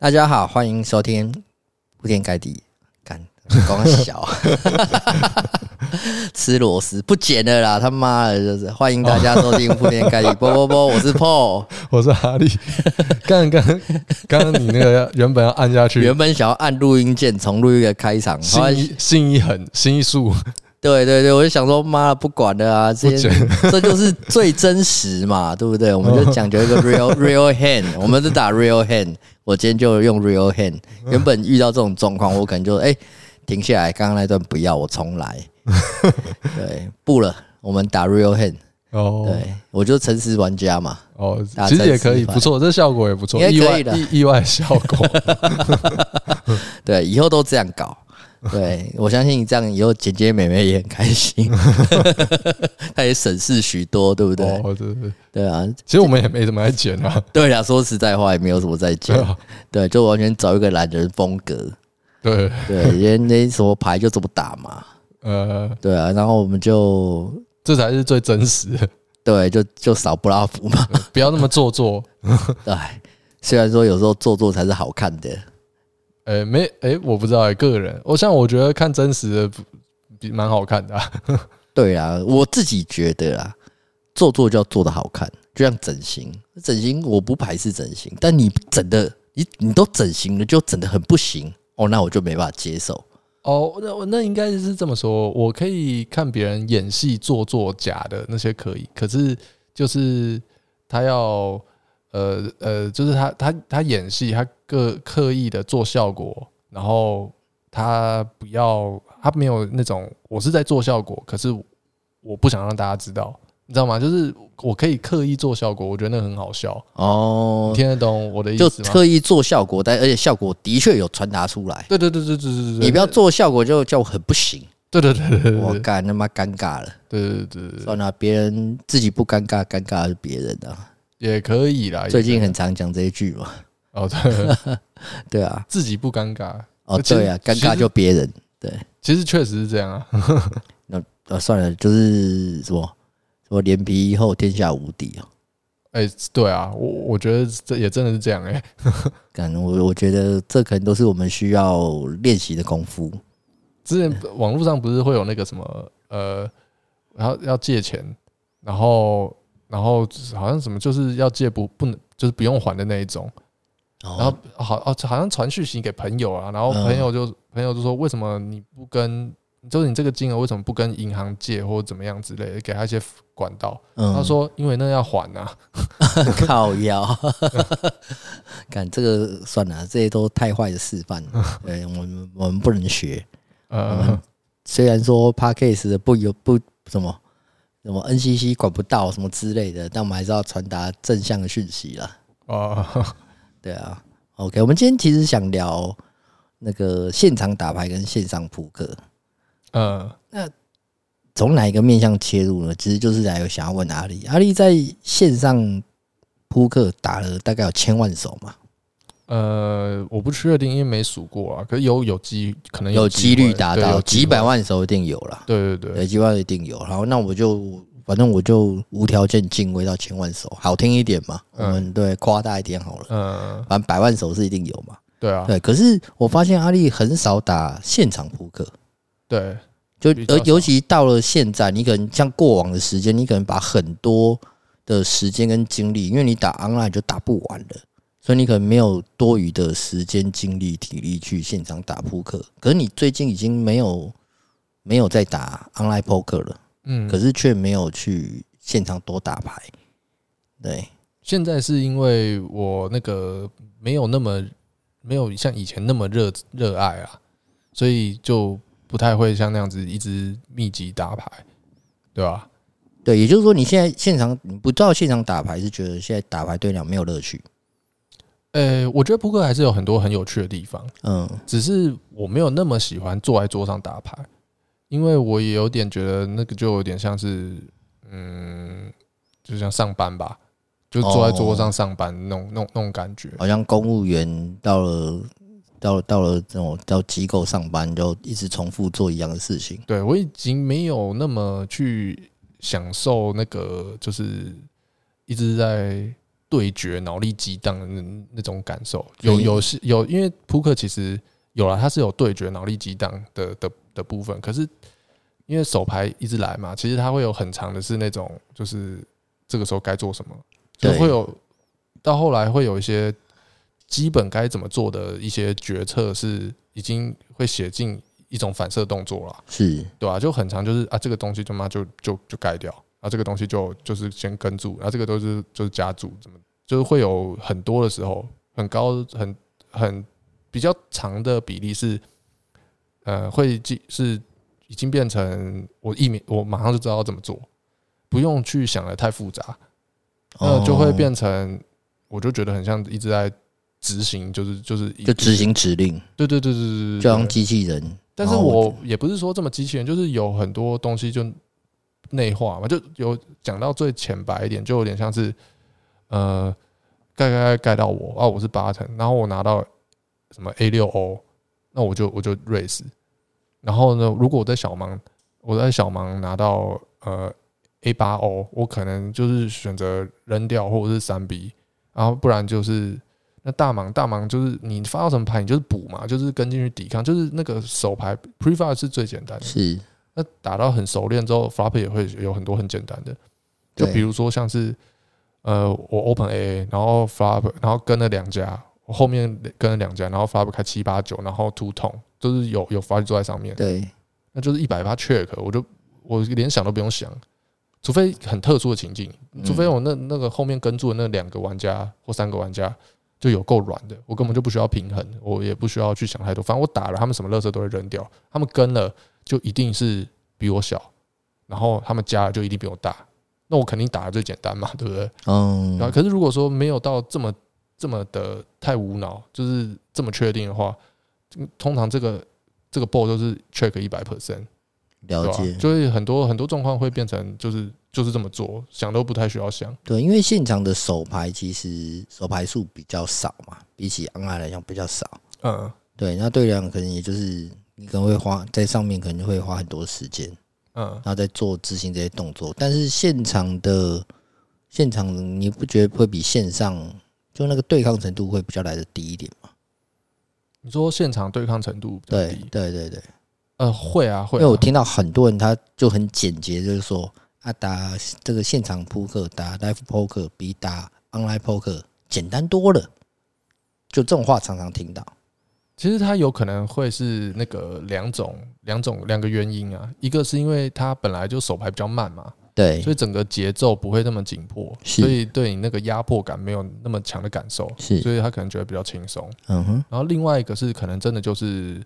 大家好，欢迎收听铺天盖地干光小 吃螺丝不剪了啦，他妈的，就是欢迎大家收听铺天盖地波波波，我是 Paul，我是哈利。刚刚刚刚你那个原本要按下去，原本想要按录音键重录一个开场，心一心一狠，心一竖。对对对，我就想说，妈的，不管了啊，这些 这就是最真实嘛，对不对？我们就讲究一个 real real hand，我们是打 real hand。我今天就用 real hand。原本遇到这种状况，我可能就哎停下来，刚刚那段不要，我重来。对，不了，我们打 real hand。哦，对，我就诚实玩家嘛。哦，其实也可以，不错，这效果也不错，意外意意外效果。对，以后都这样搞。对，我相信你这样以后姐姐妹妹也很开心，她也省事许多，对不对？哦，对对对啊！其实我们也没怎么在剪啊。对啊，说实在话也没有什么在剪。对，就完全找一个懒人风格。对对，因为那什么牌就这么打嘛。呃，对啊，然后我们就这才是最真实的。对，就就少不拉夫嘛，不要那么做作。对，虽然说有时候做作才是好看的。诶，没诶，我不知道诶，个人，我像我觉得看真实的比蛮好看的。对啊，我自己觉得啊，做做就要做得好看，就像整形，整形我不排斥整形，但你整的你你都整形了，就整得很不行哦，那我就没办法接受。哦，那那应该是这么说，我可以看别人演戏做做假的那些可以，可是就是他要。呃呃，就是他他他演戏，他刻刻意的做效果，然后他不要，他没有那种我是在做效果，可是我不想让大家知道，你知道吗？就是我可以刻意做效果，我觉得那很好笑哦。你听得懂我的意思吗？就刻意做效果，但而且效果的确有传达出来。对对对对对对对，你不要做效果就叫我很不行。对对对对，我干他妈尴尬了。对对对，算了，别人自己不尴尬，尴尬的是别人的。也可以啦，最近很常讲这一句嘛。哦，对，对啊，自己不尴尬。哦，对啊，尴尬就别人。对，其实确实是这样啊。那呃，算了，就是什么什么脸皮厚，天下无敌啊。哎，对啊，我我觉得这也真的是这样哎。干，我我觉得这可能都是我们需要练习的功夫。之前网络上不是会有那个什么呃，然后要借钱，然后。然后好像什么就是要借不不能就是不用还的那一种，然后好哦好像传讯息给朋友啊，然后朋友就朋友就说，为什么你不跟就是你这个金额为什么不跟银行借或者怎么样之类的，给他一些管道。他说因为那要还啊，靠腰，干这个算了，这些都太坏的示范，对我们我们不能学。嗯，虽然说的不有不什么。什么 NCC 管不到什么之类的，但我们还是要传达正向的讯息啦。哦，对啊，OK，我们今天其实想聊那个现场打牌跟线上扑克。嗯，那从哪一个面向切入呢？其实就是来有想要问阿丽，阿丽在线上扑克打了大概有千万手嘛？呃，我不确定，因为没数过啊。可是有有机可能有几率达到几百万手一定有了。对对对，有几万一定有。然后那我就反正我就无条件敬畏到千万手，好听一点嘛。我们对夸大一点好了。嗯，反正百万手是一定有嘛。对啊。对，可是我发现阿力很少打现场扑克。对，就而尤其到了现在，你可能像过往的时间，你可能把很多的时间跟精力，因为你打 online 就打不完了。所以你可能没有多余的时间、精力、体力去现场打扑克，可是你最近已经没有没有在打 online poker 了，嗯，可是却没有去现场多打牌。对，现在是因为我那个没有那么没有像以前那么热热爱啊，所以就不太会像那样子一直密集打牌，对吧？对，也就是说你现在现场你不知道现场打牌，是觉得现在打牌对你没有乐趣。呃、欸，我觉得扑克还是有很多很有趣的地方，嗯，只是我没有那么喜欢坐在桌上打牌，因为我也有点觉得那个就有点像是，嗯，就像上班吧，就坐在桌上上班那种、那种、那种感觉，好像公务员到了到了到了这种到机构上班，就一直重复做一样的事情。对，我已经没有那么去享受那个，就是一直在。对决脑力激荡的那那种感受。有有是有，因为扑克其实有了，它是有对决脑力激荡的的的部分。可是因为手牌一直来嘛，其实它会有很长的是那种，就是这个时候该做什么，就会有到后来会有一些基本该怎么做的一些决策是已经会写进一种反射动作了，是对吧？就很长，就是啊，这个东西他妈就就就盖掉。啊，这个东西就就是先跟住，然后这个都是就是加注，怎么就是会有很多的时候，很高很很比较长的比例是，呃，会记是已经变成我一秒我马上就知道要怎么做，不用去想的太复杂，那就会变成我就觉得很像一直在执行，就是就是就执行指令，对对对对对，就像机器人。但是我也不是说这么机器人，就是有很多东西就。内化嘛，就有讲到最浅白一点，就有点像是，呃，盖盖盖到我啊，我是 button，然后我拿到什么 A 六 O，那我就我就 raise，然后呢，如果我在小盲，我在小盲拿到呃 A 八 O，我可能就是选择扔掉或者是三 B，然后不然就是那大盲大盲就是你发到什么牌，你就是补嘛，就是跟进去抵抗，就是那个手牌 prefire 是最简单的。是。那打到很熟练之后，flop 也会有很多很简单的，就比如说像是，呃，我 open A，然后 flop，然后跟了两家，我后面跟了两家，然后 flop 开七八九，然后 two tone 都是有有 flop 坐在上面，对，那就是一百发 check，我就我连想都不用想，除非很特殊的情境，除非我那那个后面跟住的那两个玩家或三个玩家就有够软的，我根本就不需要平衡，我也不需要去想太多，反正我打了，他们什么乐色都会扔掉，他们跟了。就一定是比我小，然后他们加了就一定比我大，那我肯定打的最简单嘛，对不对？嗯。可是如果说没有到这么这么的太无脑，就是这么确定的话，通常这个这个 ball 都是 check 一百 percent，了解。就是很多很多状况会变成就是就是这么做，想都不太需要想。对，因为现场的手牌其实手牌数比较少嘛，比起 online 来讲比较少。嗯。对，那对量可能也就是。你可能会花在上面，可能会花很多时间，嗯，然后再做执行这些动作。但是现场的现场，你不觉得会比线上就那个对抗程度会比较来的低一点吗？你说现场对抗程度比较低？对对对对，呃，会啊会啊。因为我听到很多人他就很简洁，就是说啊，打这个现场扑克，打 live poker 比打 online poker 简单多了，就这种话常常听到。其实它有可能会是那个两种两种两个原因啊，一个是因为它本来就手牌比较慢嘛，对，所以整个节奏不会那么紧迫，所以对你那个压迫感没有那么强的感受，是，所以他可能觉得比较轻松，嗯哼。然后另外一个是可能真的就是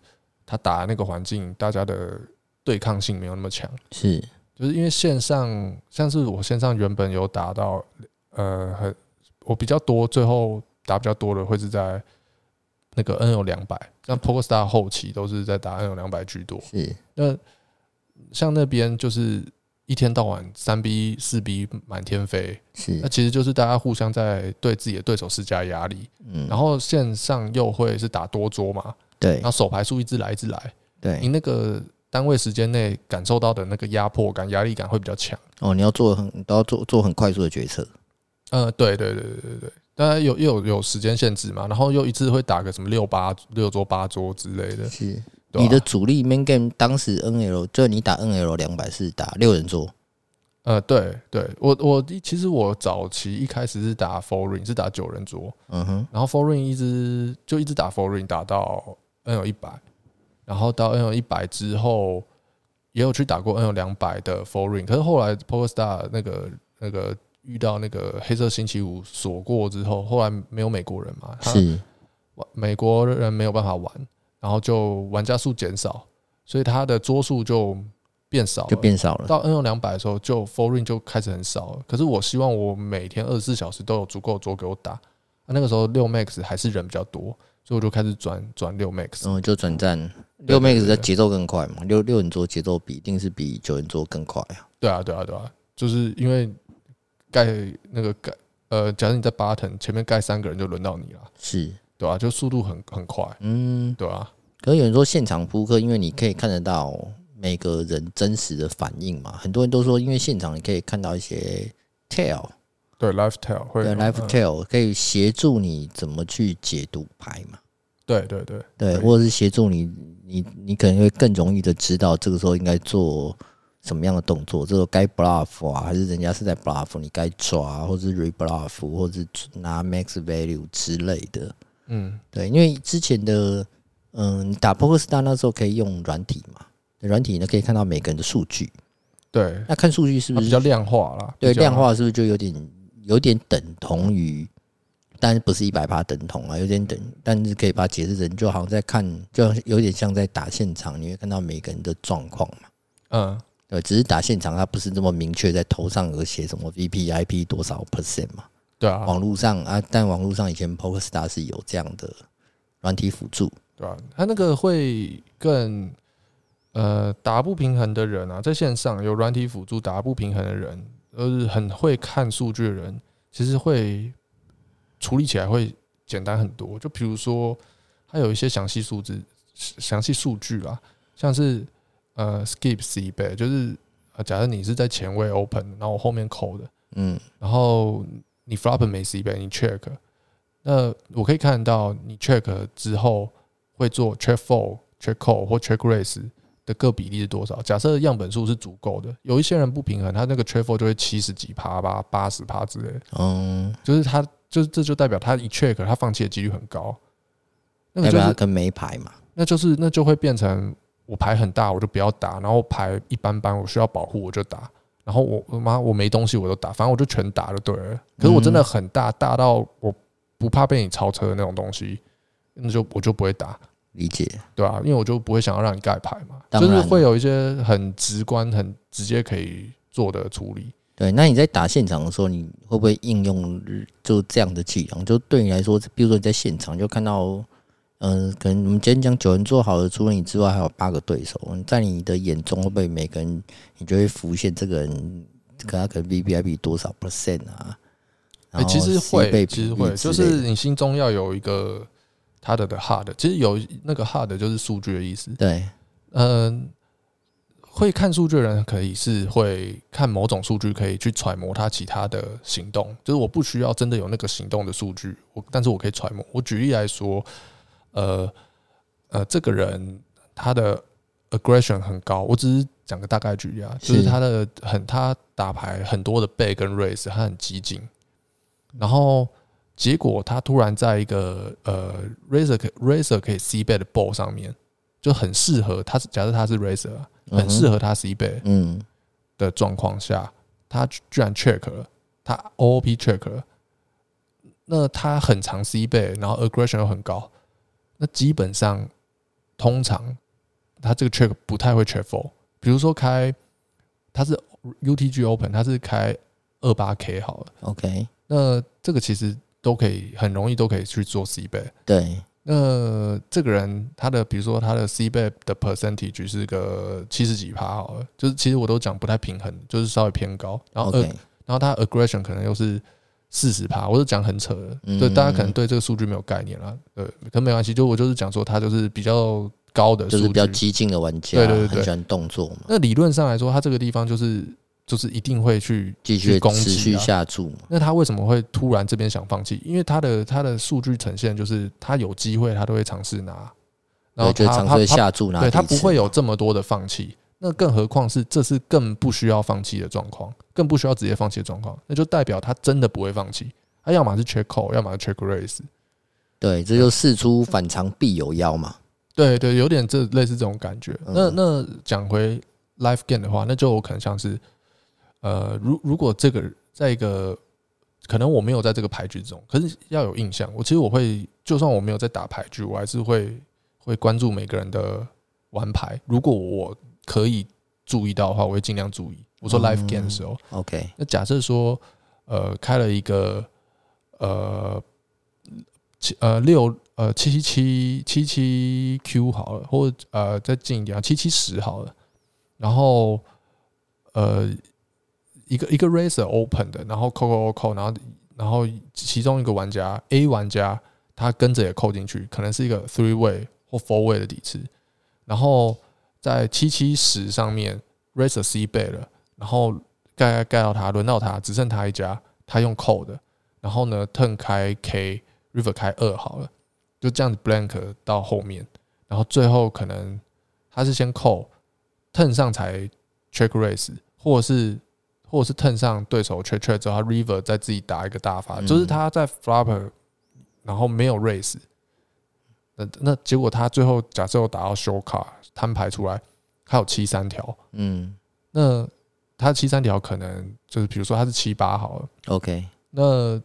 他打的那个环境，大家的对抗性没有那么强，是，就是因为线上像是我线上原本有打到呃很我比较多，最后打比较多的会是在。那个 NL 两百，像 PokerStars 后期都是在打 NL 两百居多。是，那像那边就是一天到晚三 B 四 B 满天飞。是，那其实就是大家互相在对自己的对手施加压力。嗯，然后线上又会是打多桌嘛。对，然后手牌数一直来一直来。对，你那个单位时间内感受到的那个压迫感、压力感会比较强。哦，你要做很，你都要做做很快速的决策。嗯，对对对对对对。当然有又有有时间限制嘛，然后又一次会打个什么六八六桌八桌之类的。是，你的主力 main game 当时 NL 就你打 NL 两百是打六人桌。呃，对对，我我其实我早期一开始是打 four ring 是打九人桌，嗯哼，然后 four ring 一直就一直打 four ring 打到 NL 一百，然后到 NL 一百之后也有去打过 NL 两百的 four ring，可是后来 PokerStars 那个那个。遇到那个黑色星期五锁过之后，后来没有美国人嘛，是美国人没有办法玩，然后就玩家数减少，所以他的桌数就变少，就变少了。到 N O 两百的时候，就 four ring 就开始很少了。可是我希望我每天二十四小时都有足够桌给我打。那个时候六 max 还是人比较多，所以我就开始转转六 max，嗯，就转战六 max 的节奏更快嘛。六六人桌节奏比一定是比九人桌更快啊。对啊，对啊，对啊，就是因为。盖那个盖呃，假如你在 button 前面盖三个人，就轮到你了，是对吧？就速度很很快，嗯，对吧？可是有人说现场扑克，因为你可以看得到每个人真实的反应嘛。很多人都说，因为现场你可以看到一些 tell，对，Lifetail 会对，Lifetail 可以协助你怎么去解读牌嘛？对对对对，或者是协助你，你你可能会更容易的知道这个时候应该做什么样的动作，这个该 bluff 啊，还是人家是在 bluff，你该抓，或者是 rebluff，或者是拿 max value 之类的。嗯，对，因为之前的嗯，打 PokerStars 那时候可以用软体嘛，软体呢可以看到每个人的数据。对，那看数据是不是比较量化啦？对，量化是不是就有点？有点等同于，但是不是一百趴等同啊？有点等，但是可以把它解释成，就好像在看，就有点像在打现场，你会看到每个人的状况嘛。嗯，对，只是打现场，他不是这么明确，在头上有写什么 VPIP 多少 percent 嘛？对啊，网络上啊，但网络上以前 PokerStars 是有这样的软体辅助，对吧？他那个会更呃打不平衡的人啊，在线上有软体辅助打不平衡的人。而是很会看数据的人，其实会处理起来会简单很多。就比如说，它有一些详细数字、详细数据啦，像是呃 skip c bet，就是呃假设你是在前位 open，然后我后面扣的，嗯，然后你 flop 没 c bet，你 check，那我可以看到你 check 之后会做 check fold、check call 或 check raise。的各比例是多少？假设样本数是足够的，有一些人不平衡，他那个 check fold 就会七十几趴吧，八十趴之类的。嗯，就是他，就是这就代表他一 check，他放弃的几率很高。那个就是跟没牌嘛，那就是那就会变成我牌很大，我就不要打，然后牌一般般，我需要保护我就打，然后我我妈我没东西我都打，反正我就全打就对了。可是我真的很大，大到我不怕被你超车的那种东西，那就我就不会打。理解，对啊，因为我就不会想要让你盖牌嘛，就是会有一些很直观、很直接可以做的处理。对，那你在打现场的时候，你会不会应用就这样的伎俩？就对你来说，比如说你在现场就看到，嗯，可能我们今天讲九人做好的，除了你之外，还有八个对手，在你的眼中会不会每个人你就会浮现这个人，可他可能 VPIP 多少 percent 啊？哎，其实会，其实会，就是你心中要有一个。他的的 hard 其实有那个 hard 就是数据的意思。对，嗯，会看数据的人可以是会看某种数据，可以去揣摩他其他的行动。就是我不需要真的有那个行动的数据，我但是我可以揣摩。我举例来说，呃呃，这个人他的 aggression 很高，我只是讲个大概举例啊，就是他的很他打牌很多的 bet 跟 raise，他很激进，然后。结果他突然在一个呃 Razer 可 Razer 可以 C bet 的 ball 上面，就很适合他。假设他是 Razer，很适合他 C bet 嗯的状况下，他居然 check 了，他 OOP check 了。那他很长 C bet，然后 aggression 又很高，那基本上通常他这个 check 不太会 check fold。比如说开他是 UTG Open，他是开二八 K 好了，OK，那这个其实。都可以很容易都可以去做 C bet。对，那这个人他的比如说他的 C bet 的 percentage 是个七十几趴好了，就是其实我都讲不太平衡，就是稍微偏高。然后呃，然后他 aggression 可能又是四十趴，我是讲很扯的，对，大家可能对这个数据没有概念啦。对，可没关系，就我就是讲说他就是比较高的，就是比较激进的玩家，对对对，很喜欢动作嘛。那理论上来说，他这个地方就是。就是一定会去继续攻击、持续下注。那他为什么会突然这边想放弃？因为他的他的数据呈现就是他有机会，他都会尝试拿，然后他尝试下注拿，对他不会有这么多的放弃。那更何况是这是更不需要放弃的状况，更不需要直接放弃的状况，那就代表他真的不会放弃。他要么是 check call，要么是 check raise。对，这就事出反常必有妖嘛。对对，有点这类似这种感觉。那那讲回 live game 的话，那就可能像是。呃，如如果这个在一个可能我没有在这个牌局中，可是要有印象。我其实我会，就算我没有在打牌局，我还是会会关注每个人的玩牌。如果我可以注意到的话，我会尽量注意。我说 live game 的时候，OK。那假设说，呃，开了一个呃七呃六呃七七七七七 Q 好了，或者呃再近一点七七十好了，然后呃。一个一个 racer open 的，然后扣扣扣扣，然后然后其中一个玩家 A 玩家他跟着也扣进去，可能是一个 three way 或 four way 的底池，然后在七七十上面 racer C bet 了，然后盖盖到他轮到他，只剩他一家，他用扣的，然后呢，turn 开 K river 开二好了，就这样子 blank 到后面，然后最后可能他是先扣 turn 上才 check raise，或者是或者是 turn 上对手 check check 之后，他 river 再自己打一个大发，就是他在 flopper，然后没有 raise，那那结果他最后假设我打到 show 卡摊牌出来，他有七三条，嗯，那。他七三条可能就是，比如说他是七八好了，OK。那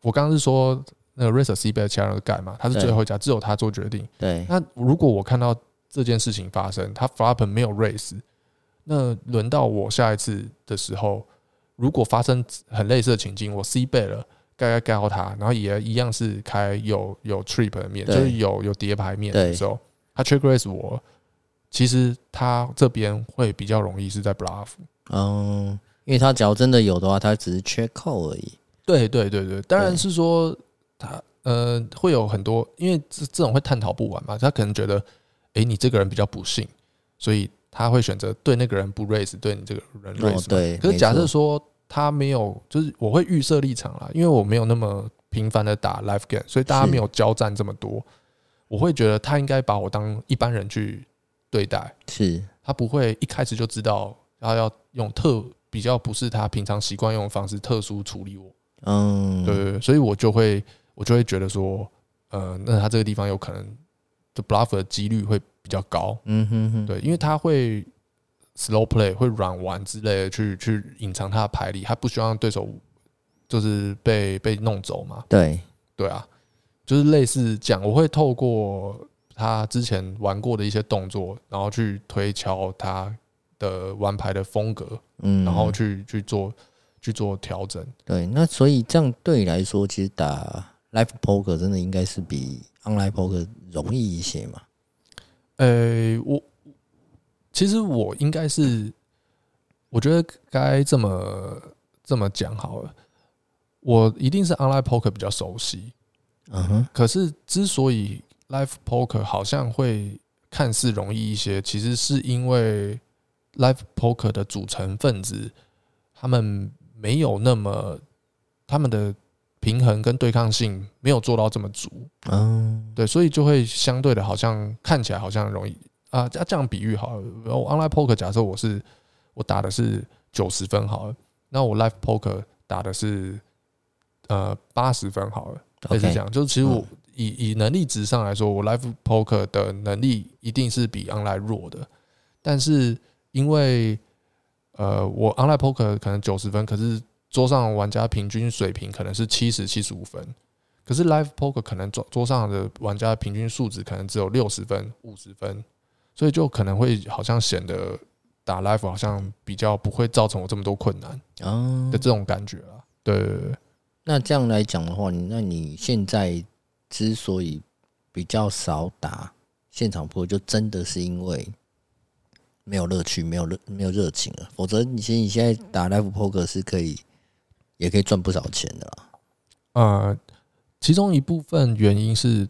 我刚刚是说那个 raise C bet 其他人改嘛，他是最后一家，只有他做决定。对。那如果我看到这件事情发生，他 flop 没有 raise，那轮到我下一次的时候，如果发生很类似的情境，我 C bet 了，盖盖盖到他，然后也一样是开有有 trip 的面，就是有有叠牌面的时候，他 check raise 我，其实他这边会比较容易是在 bluff。嗯，因为他只要真的有的话，他只是缺扣而已。对对对对，当然是说他呃会有很多，因为这这种会探讨不完嘛。他可能觉得，哎，你这个人比较不幸，所以他会选择对那个人不 raise，对你这个人 raise。对。可是假设说他没有，就是我会预设立场啦，因为我没有那么频繁的打 live game，所以大家没有交战这么多，我会觉得他应该把我当一般人去对待。是。他不会一开始就知道。然后要用特比较不是他平常习惯用的方式，特殊处理我，嗯，对对，所以我就会我就会觉得说，呃，那他这个地方有可能就 bluff 的几率会比较高，嗯哼哼，对，因为他会 slow play 会软玩之类的去去隐藏他的牌力，他不希望对手就是被被弄走嘛，对。对啊，就是类似这样，我会透过他之前玩过的一些动作，然后去推敲他。的玩牌的风格，嗯，然后去去做去做调整。对，那所以这样对你来说，其实打 live poker 真的应该是比 online poker 容易一些嘛？呃，我其实我应该是，我觉得该这么这么讲好了，我一定是 online poker 比较熟悉。嗯哼，可是之所以 live poker 好像会看似容易一些，其实是因为。Live Poker 的组成分子，他们没有那么，他们的平衡跟对抗性没有做到这么足，嗯，对，所以就会相对的，好像看起来好像容易啊。这样比喻好了，然后 Online Poker 假设我是我打的是九十分好了，那我 Live Poker 打的是呃八十分好了，类似这样？就是其实我以以能力值上来说，我 Live Poker 的能力一定是比 Online 弱的，但是。因为，呃，我 online poker 可能九十分，可是桌上玩家平均水平可能是七十七十五分，可是 live poker 可能桌桌上的玩家平均数值可能只有六十分、五十分，所以就可能会好像显得打 live 好像比较不会造成我这么多困难的这种感觉啊。对，对，对，那这样来讲的话，那你现在之所以比较少打现场扑，就真的是因为。没有乐趣，没有热，没有热情了。否则，你其实你现在打 Live Poker 是可以，也可以赚不少钱的啦。呃，其中一部分原因是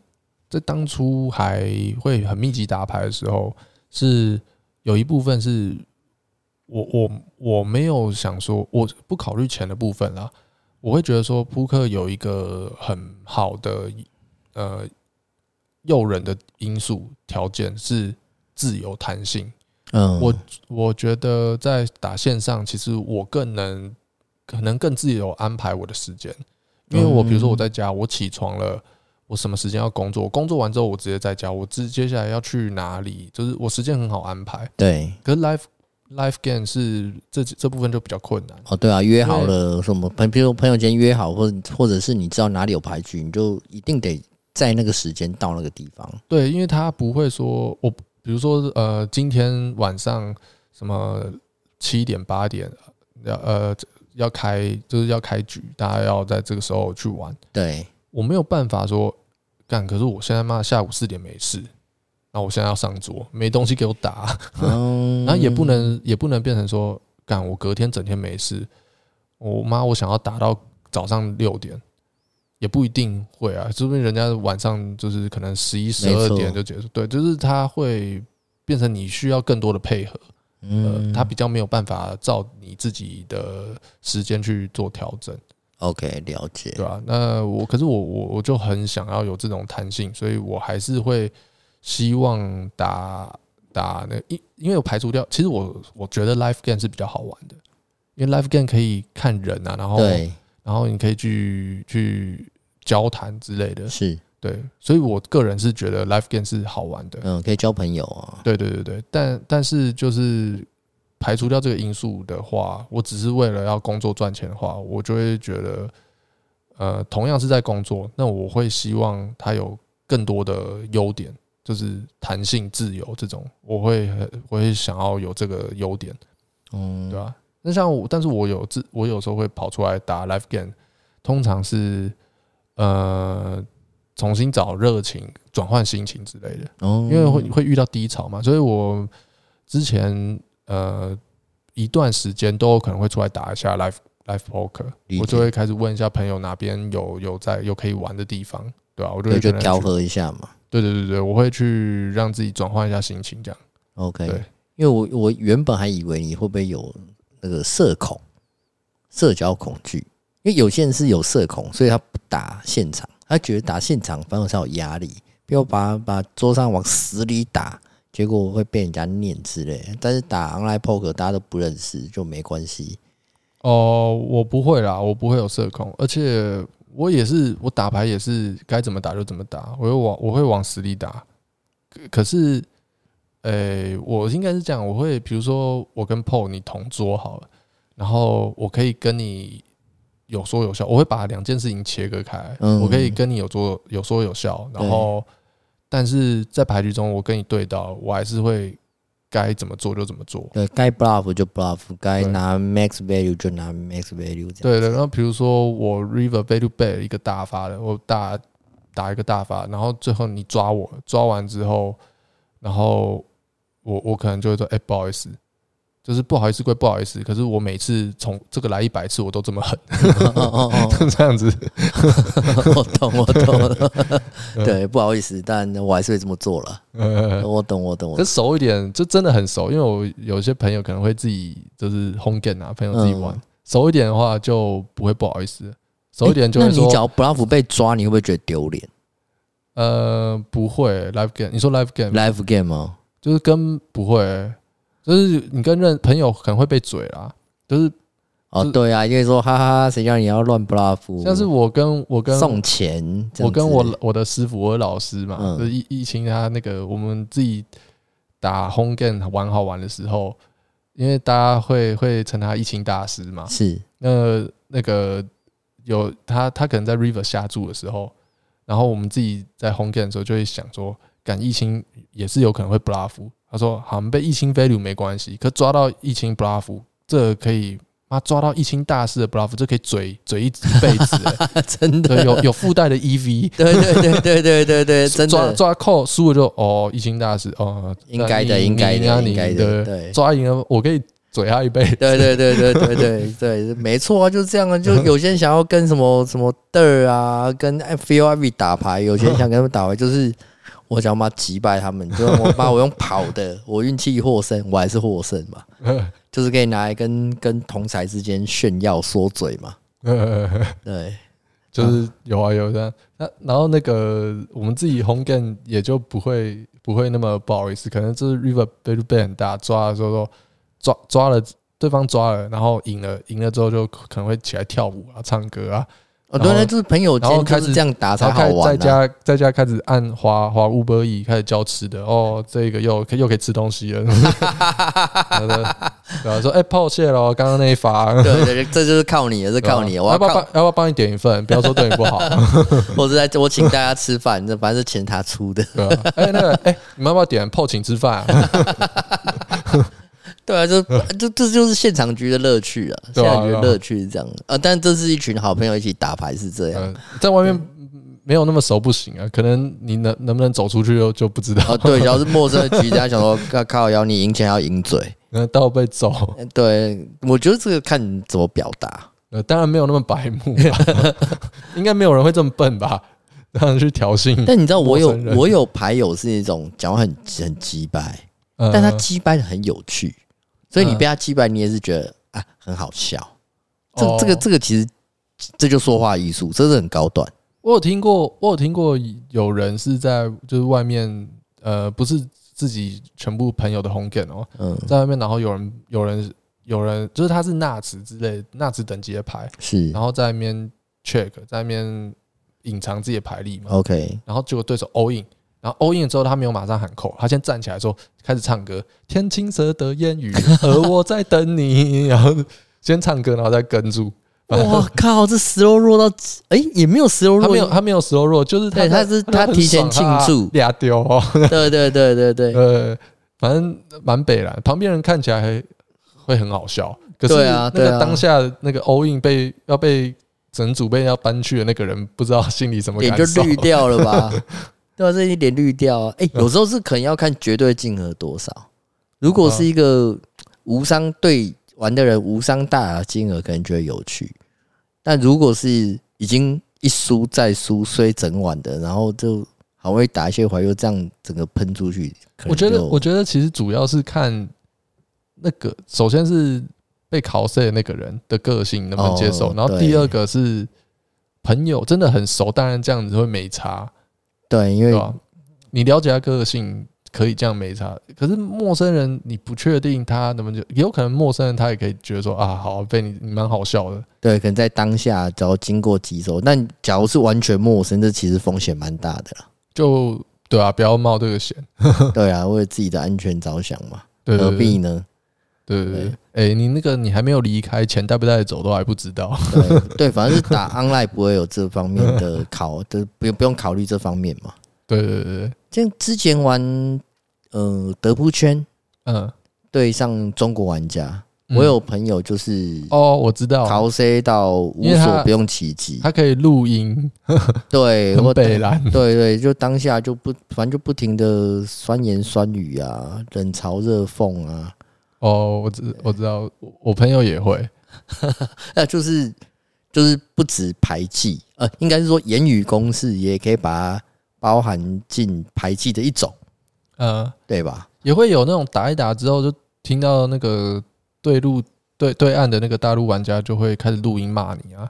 在当初还会很密集打牌的时候，是有一部分是我我我没有想说，我不考虑钱的部分啦。我会觉得说，扑克有一个很好的呃诱人的因素条件是自由弹性。嗯，我我觉得在打线上，其实我更能可能更自由安排我的时间，因为我比如说我在家，我起床了，我什么时间要工作，工作完之后我直接在家，我接接下来要去哪里，就是我时间很好安排。对，可是 life Life game 是这这部分就比较困难。哦，对啊，约好了什么朋，比如朋友间约好，或者或者是你知道哪里有牌局，你就一定得在那个时间到那个地方。对，因为他不会说我。比如说，呃，今天晚上什么七点八点要呃要开，就是要开局，大家要在这个时候去玩。对，我没有办法说干，可是我现在妈下午四点没事，那我现在要上桌，没东西给我打，嗯、然后也不能也不能变成说干，我隔天整天没事，我妈我想要打到早上六点。也不一定会啊，说不定人家晚上就是可能十一、十二点就结束。对，就是他会变成你需要更多的配合，呃，他比较没有办法照你自己的时间去做调整。OK，了解，对吧、啊？那我可是我我我就很想要有这种弹性，所以我还是会希望打打那因因为我排除掉，其实我我觉得 life game 是比较好玩的，因为 life game 可以看人啊，然后对，然后你可以去去交谈之类的，是。对，所以我个人是觉得 life game 是好玩的，嗯，可以交朋友啊，对对对对，但但是就是。排除掉这个因素的话，我只是为了要工作赚钱的话，我就会觉得，呃，同样是在工作，那我会希望它有更多的优点，就是弹性、自由这种，我会我会想要有这个优点，嗯，对吧？那像我，但是我有自，我有时候会跑出来打 live game，通常是呃重新找热情、转换心情之类的，哦因为会会遇到低潮嘛，所以我之前。呃，一段时间都有可能会出来打一下 live live poker，我就会开始问一下朋友哪边有有在有可以玩的地方，对吧？我就会去调和一下嘛。对对对对，我会去让自己转换一下心情，这样。OK，对，因为我我原本还以为你会不会有那个社恐、社交恐惧，因为有些人是有社恐，所以他不打现场，他觉得打现场反而才有压力，比如把把桌上往死里打。结果会被人家念之类，但是打 online poker 大家都不认识就没关系。哦，我不会啦，我不会有社恐，而且我也是，我打牌也是该怎么打就怎么打，我会往我会往死里打。可是，诶、欸，我应该是这样，我会比如说我跟 Paul 你同桌好了，然后我可以跟你有说有笑，我会把两件事情切割开，嗯、我可以跟你有说有说有笑，然后。但是在牌局中，我跟你对到，我还是会该怎么做就怎么做。对，该 bluff 就 bluff，该拿 max value 就拿 max value。对对，然后比如说我 river value bet 一个大发的，我打打一个大发，然后最后你抓我，抓完之后，然后我我可能就会说，哎，不好意思。就是不好意思归不好意思，可是我每次从这个来一百次，我都这么狠，就这样子。我懂，我懂。对，不好意思，但我还是会这么做了。我懂，我懂。可熟一点，就真的很熟，因为我有些朋友可能会自己就是 home game 啊，朋友自己玩。熟一点的话就不会不好意思，熟一点就会说。那你只要 bluff 被抓，你会不会觉得丢脸？呃，不会。live game，你说 live game，live game 吗？就是跟不会。就是你跟认朋友可能会被嘴啦，就是哦，对啊，因为说哈哈，谁叫你要乱 bluff？像是我跟我跟送钱，我跟我我的师傅，我的老师嘛，就是疫疫情他那个我们自己打 home game 玩好玩的时候，因为大家会会称他疫情大师嘛，是那那个有他他可能在 river 下注的时候，然后我们自己在 home game 的时候就会想说，赶疫情也是有可能会 bluff。他说：“好，像被一清 value 没关系，可抓到一清 bluff，这可以妈，抓到一清大师的 bluff，这可以嘴嘴一 辈子，欸，真的有有附带的 EV，对对对对对对对，真的抓抓扣输了就哦，一清大师哦，应该的，应该的，应该的，对，抓赢了我可以嘴他一辈子，对对对对对对对，没错啊，就是这样啊，就有些人想要跟什么什么 der 啊，跟 FIV 打牌，有些人想跟他们打牌，就是。”我想把击败他们，就我把我用跑的，我运气获胜，我还是获胜嘛，就是可以拿来跟跟同才之间炫耀说嘴嘛。对，就是有啊有的。那然后那个我们自己 home game 也就不会不会那么不好意思，可能就是 river value bet 很大，抓的时候说抓抓了对方抓了，然后赢了赢了之后就可能会起来跳舞啊唱歌啊。哦，对，那就是朋友间开始这样打才好玩。在家在家开始按滑滑 Uber E，开始交吃的。哦，这个又可又可以吃东西了。然后，说哎，抱歉了，刚刚那一发。对对对，这就是靠你，是靠你。我要不要帮要不要帮你点一份？不要说对你不好。我是在我请大家吃饭，这反正是钱他出的。哎，那个哎，你们要不要点 泡请吃饭？对啊，就 这这就是现场局的乐趣啊！现场局的乐趣是这样的啊，但这是一群好朋友一起打牌是这样，在外面没有那么熟不行啊，可能你能能不能走出去就就不知道。对，只要是陌生的局，大家想说靠靠，要你赢钱要赢嘴，那倒被揍。对，我觉得这个看你怎么表达。呃，当然没有那么白目，应该没有人会这么笨吧？让人去挑衅。但你知道，我有我有牌友是那种讲话很很鸡掰，但他鸡掰的很有趣。所以你被他击败，你也是觉得啊很好笑。这这个这个其实这就说话艺术，这是很高端。我有听过，我有听过有人是在就是外面，呃，不是自己全部朋友的红梗哦，嗯，在外面，然后有人有人有人，就是他是纳兹之类纳兹等级的牌，是，然后在那边 check，在那边隐藏自己的牌力嘛，OK，然后结果对手 all in，然后 all in 之后他没有马上喊扣，他先站起来说开始唱歌，天青色的烟雨，而我在等你，然后先唱歌，然后再跟住。我靠，这 slow 弱到哎，也没有 slow 弱，他没有他没有 slow 弱，就是他他是他提前庆祝俩丢哦，对对对对对，呃，反正蛮北蓝，旁边人看起来还会很好笑，可是那个当下那个 all in 被要被整组被要搬去的那个人，不知道心里什么感受，也就绿掉了吧？对啊，这一点绿掉啊！哎，有时候是可能要看绝对金额多少，如果是一个无伤对。玩的人无伤大雅金额可能觉得有趣，但如果是已经一输再输衰整晚的，然后就好会打一些怀，又这样整个喷出去，我觉得我觉得其实主要是看那个，首先是被考试的那个人的个性能不能接受，然后第二个是朋友真的很熟，当然这样子会没差，对，因为你了解他个性。可以这样没差，可是陌生人你不确定他能不能，也有可能陌生人他也可以觉得说啊，好被你你蛮好笑的。对，可能在当下只要经过几周，但假如是完全陌生，这其实风险蛮大的啦。就对啊，不要冒这个险。对啊，为自己的安全着想嘛，何必呢？对对对，哎，你那个你还没有离开，钱带不带走都还不知道。对，对，反正是打 online 不会有这方面的考，的不用不用考虑这方面嘛。对对对，像之前玩呃德扑圈，嗯，对上中国玩家，我有朋友就是哦，我知道，逃 C 到无所不用其极，他可以录音，对，很北蓝，对对，就当下就不，反正就不停的酸言酸语啊，冷嘲热讽啊。哦，我知我知道，我朋友也会，那就是就是不止排气，呃，应该是说言语攻势也可以把它。包含进排气的一种，嗯，对吧？也会有那种打一打之后，就听到那个对路对对岸的那个大陆玩家就会开始录音骂你啊。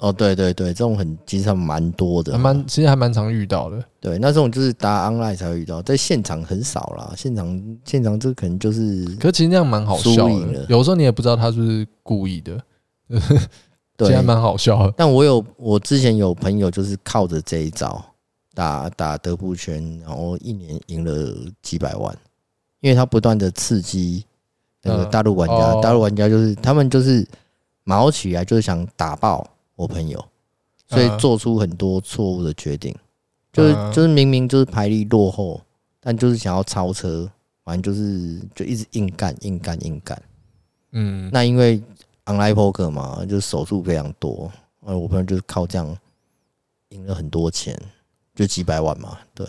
哦，对对对，这种很经常蛮多的，蛮其实还蛮常遇到的。对，那这种就是打 online 才会遇到，在现场很少啦。现场现场这可能就是，可是其实那样蛮好笑的。有时候你也不知道他是不是故意的，对，其实还蛮好笑的。但我有我之前有朋友就是靠着这一招。打打德扑圈，然后一年赢了几百万，因为他不断的刺激那个大陆玩家，大陆玩家就是他们就是毛起来就是想打爆我朋友，所以做出很多错误的决定，就是就是明明就是排力落后，但就是想要超车，反正就是就一直硬干硬干硬干，嗯，那因为 online poker 嘛，就是手速非常多，呃，我朋友就是靠这样赢了很多钱。就几百万嘛，对。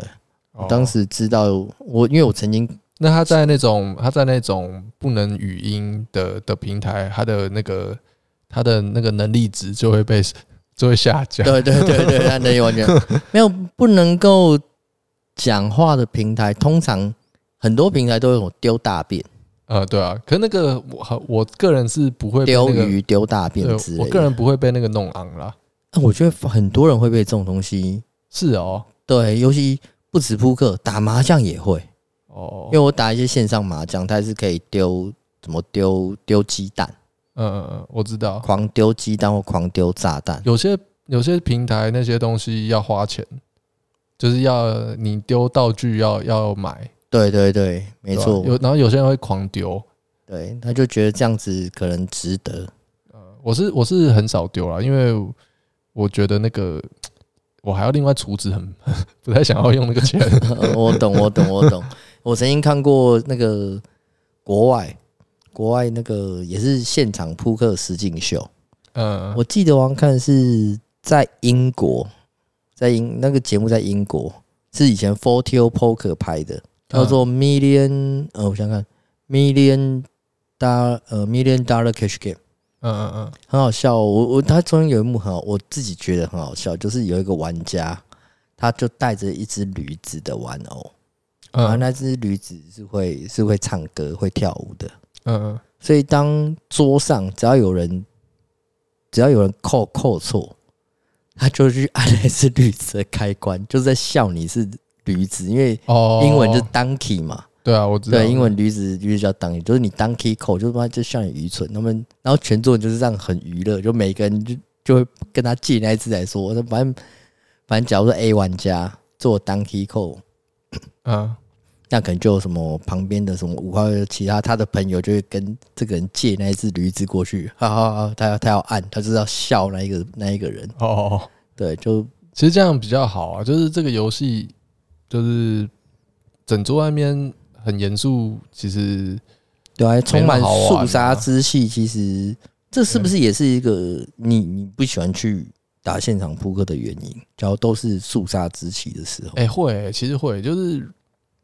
我当时知道我，因为我曾经，那他在那种他在那种不能语音的的平台，他的那个他的那个能力值就会被 就会下降。对对对对，他能力完全 没有不能够讲话的平台，通常很多平台都有丢大便。呃，对啊，可是那个我我个人是不会丢鱼丢大便之类的，我个人不会被那个弄昂啦。那我觉得很多人会被这种东西。是哦，对，尤其不止扑克，打麻将也会哦。因为我打一些线上麻将，它还是可以丢，怎么丢丢鸡蛋？嗯嗯嗯，我知道，狂丢鸡蛋或狂丢炸弹。有些有些平台那些东西要花钱，就是要你丢道具要要买。对对对，没错。有然后有些人会狂丢，对，他就觉得这样子可能值得。呃，我是我是很少丢啦，因为我觉得那个。我还要另外储值，很 不太想要用那个钱。我懂，我懂，我懂。我曾经看过那个国外，国外那个也是现场扑克实境秀。嗯，我记得我看是在英国，在英那个节目在英国，是以前 Fortio Poker 拍的，叫做 Million，呃，我想想看 Million Dollar，呃，Million Dollar Cash Game。嗯嗯嗯，很好笑。我我他中间有一幕很好，我自己觉得很好笑，就是有一个玩家，他就带着一只驴子的玩偶，然后那只驴子是会是会唱歌会跳舞的。嗯嗯，所以当桌上只要有人只要有人扣扣错，他就去按那只驴子的开关，就是在笑你是驴子，因为英文就是 donkey 嘛。对啊，我知道。对，英文驴子驴子叫 donkey，就是你 donkey 扣，就是他就笑你愚蠢。他们然后全作人就是这样很娱乐，就每个人就就会跟他借那一只来说，反正反正假如说 A 玩家做 donkey 扣，嗯。那可能就有什么旁边的什么五号其他他的朋友就会跟这个人借那一只驴子过去，哈哈，他要他要按，他就是要笑那一个那一个人哦，对，就其实这样比较好啊，就是这个游戏就是整桌外面很严肃，其实对啊，充满肃杀之气，其实这是不是也是一个你你不喜欢去打现场扑克的原因？然后都是肃杀之气的时候，哎，会，其实会，就是。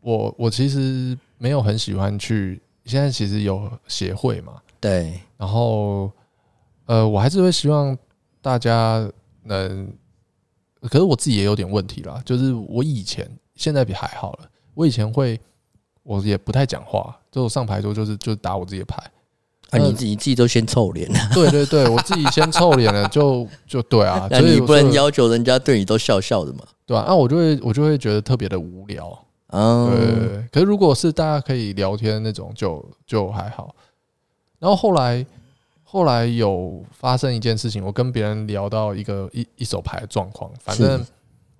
我我其实没有很喜欢去，现在其实有协会嘛，对，然后呃，我还是会希望大家能，可是我自己也有点问题啦，就是我以前现在比还好了，我以前会，我也不太讲话，就我上牌桌就是就打我自己的牌，啊，你自己自己都先臭脸了，对对对，我自己先臭脸了，就就对啊，那你不能要求人家对你都笑笑的嘛，对啊，那我就会我就会觉得特别的无聊。嗯，对。可是如果是大家可以聊天那种就，就就还好。然后后来后来有发生一件事情，我跟别人聊到一个一一手牌的状况，反正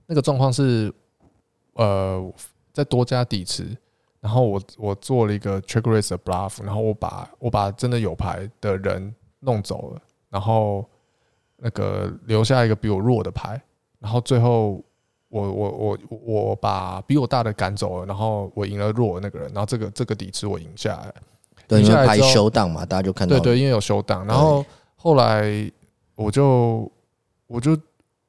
那个状况是，呃，在多加底池，然后我我做了一个 check raise 的 bluff，然后我把我把真的有牌的人弄走了，然后那个留下一个比我弱的牌，然后最后。我我我我把比我大的赶走了，然后我赢了弱的那个人，然后这个这个底池我赢下来，对，因为排修档嘛，大家就看到对对，因为有修档，然后后来我就我就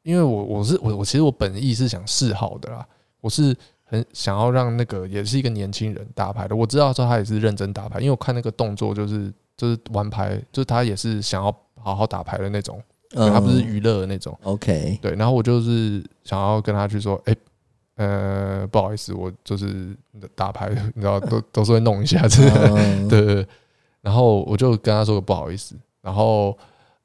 因为我我是我我其实我本意是想示好的啦，我是很想要让那个也是一个年轻人打牌的，我知道说他也是认真打牌，因为我看那个动作就是就是玩牌，就是他也是想要好好打牌的那种。嗯，他不是娱乐的那种。OK，对，然后我就是想要跟他去说，哎，呃，不好意思，我就是打牌，你知道，都都是会弄一下子，对对。然后我就跟他说个不好意思，然后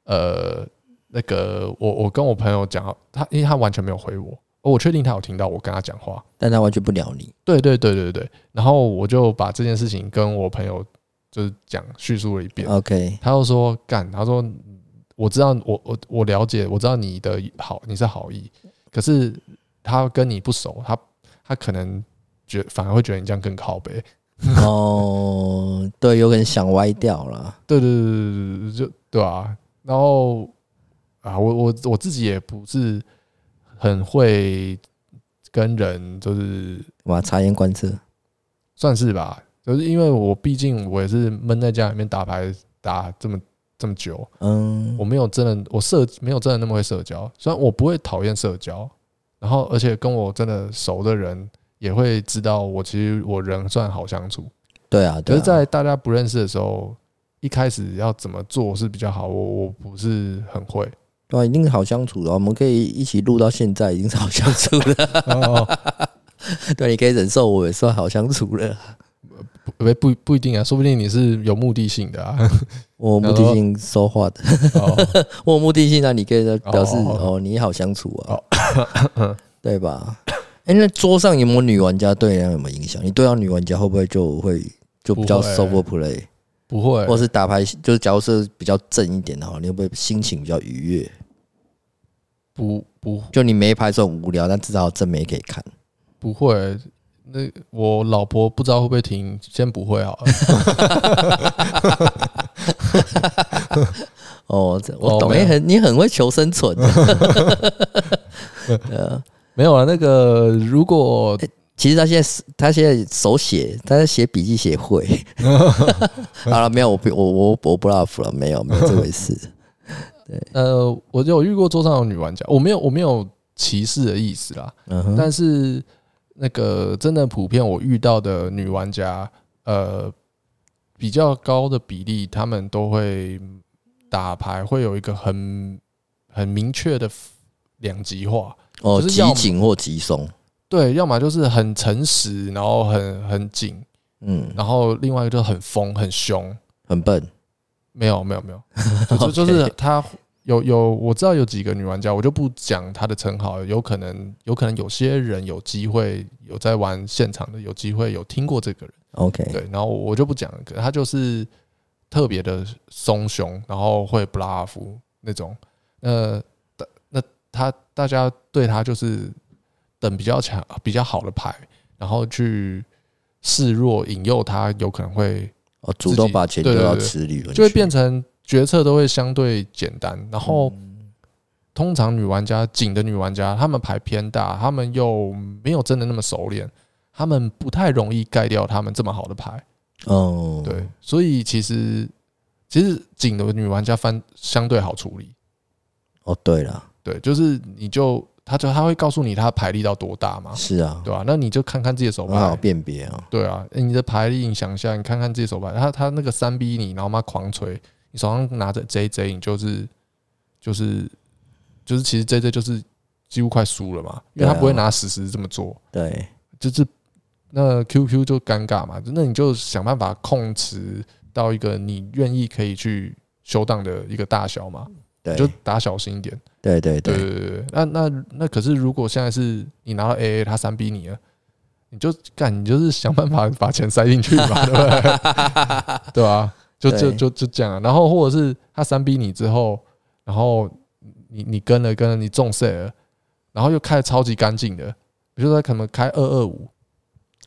呃，那个我我跟我朋友讲，他因为他完全没有回我，我确定他有听到我跟他讲话，但他完全不鸟你。对对对对对。然后我就把这件事情跟我朋友就是讲叙述了一遍。OK，他又说干，他说。我知道，我我我了解，我知道你的好，你是好意，可是他跟你不熟，他他可能觉反而会觉得你这样更靠背。哦，对，有可能想歪掉了。对对对对对，就对啊。然后啊，我我我自己也不是很会跟人，就是哇，察言观色，算是吧。就是因为我毕竟我也是闷在家里面打牌打这么。这么久，嗯，我没有真的，我社没有真的那么会社交。虽然我不会讨厌社交，然后而且跟我真的熟的人也会知道我其实我人算好相处。对啊，可是，在大家不认识的时候，一开始要怎么做是比较好，我我不是很会。对啊，一定是好相处的。我们可以一起录到现在，已经是好相处的。对，你可以忍受我也算好相处了。不不不一定啊，说不定你是有目的性的啊。我目的性说话的，我目的性那你可以表示哦，你好相处啊，对吧？哎，那桌上有没有女玩家对人有没有影响？你对到女玩家会不会就会就比较 sober play？不会，或是打牌就是假如是比较正一点的话，你会不会心情比较愉悦？不不，就你没牌就很无聊，但至少正面可以看。不会。那我老婆不知道会不会停，先不会好了。哦，我懂，你很你很会求生存。呃没有啊，那个如果其实他现在他现在手写，他在写笔记写会。好了，没有我我我我不 bluff 了，没有没有这回事。对，呃，我就有遇过桌上有女玩家，我没有我没有歧视的意思啦，但是。那个真的普遍，我遇到的女玩家，呃，比较高的比例，他们都会打牌，会有一个很很明确的两极化，哦，极紧或极松，对，要么就是很诚实，然后很很紧，嗯，然后另外一个就很疯、很凶、很笨，没有没有没有，就 就是他有有我知道有几个女玩家，我就不讲她的称号，有可能有可能有些人有机会有在玩现场的，有机会有听过这个人。OK，对，然后我就不讲了，可他就是特别的松胸，然后会 bluff 那种。那那他大家对他就是等比较强、比较好的牌，然后去示弱，引诱他有可能会哦主动把钱丢到池里了，就会变成决策都会相对简单。然后通常女玩家紧的女玩家，她们牌偏大，她们又没有真的那么熟练。她们不太容易盖掉她们这么好的牌，哦，对，所以其实其实井的女玩家翻相对好处理。哦，对了，对，就是你就他就他会告诉你他牌力到多大嘛，是啊，对吧？那你就看看自己的手牌，好辨别啊，对啊，你的牌力，你想一下，你看看自己手牌，他他那个三逼你，然后嘛狂锤，你手上拿着 JJ，你就是就是就是其实 JJ 就是几乎快输了嘛，因为他不会拿史实这么做，对，就是。那 QQ 就尴尬嘛，那你就想办法控制到一个你愿意可以去修档的一个大小嘛，对，就打小心一点。对对对对对对。那那那可是如果现在是你拿到 AA，他三逼你了，你就干，你就是想办法把钱塞进去嘛，对不对？对吧？就就就就这样。然后或者是他三逼你之后，然后你你跟了跟了，你中 set 了，然后又开的超级干净的，比如说他可能开二二五。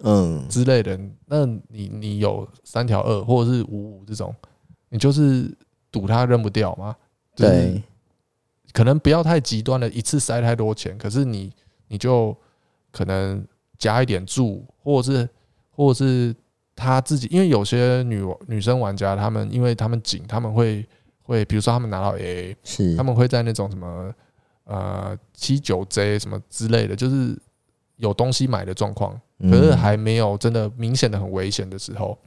嗯之类的，那你你有三条二或者是五五这种，你就是赌他扔不掉吗？对，可能不要太极端的，一次塞太多钱，可是你你就可能加一点注，或者是或者是他自己，因为有些女女生玩家，他们因为他们紧，他们会会比如说他们拿到 AA，是他们会在那种什么呃七九 J 什么之类的，就是有东西买的状况。可是还没有真的明显的很危险的时候，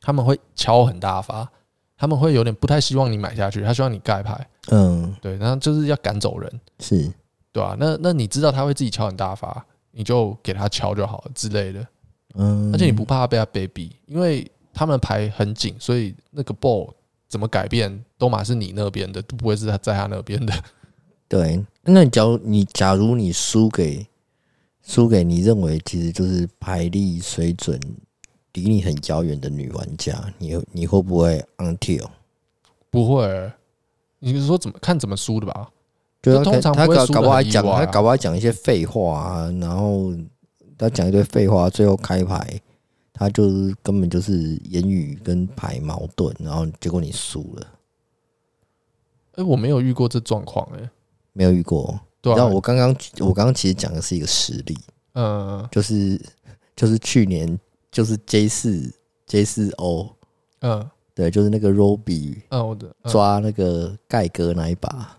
他们会敲很大发，他们会有点不太希望你买下去，他希望你盖牌。嗯，对，然后就是要赶走人，是对啊？那那你知道他会自己敲很大发，你就给他敲就好了之类的。嗯，而且你不怕他被他 baby，因为他们的牌很紧，所以那个 ball 怎么改变都嘛是你那边的，都不会是他在他那边的。对，那假如你假如你输给。输给你认为其实就是牌力水准离你很遥远的女玩家，你你会不会 until？不会、欸，你是说怎么看怎么输的吧？就通常他搞搞不好讲，他搞不好讲一些废话啊，然后他讲一堆废话，最后开牌，他就是根本就是言语跟牌矛盾，然后结果你输了。哎，我没有遇过这状况，哎，没有遇过。对啊，我刚刚我刚刚其实讲的是一个实例，嗯，就是就是去年就是 J 四 J 四 O，嗯，对，就是那个 Robbie，嗯，我的抓那个盖哥那一把，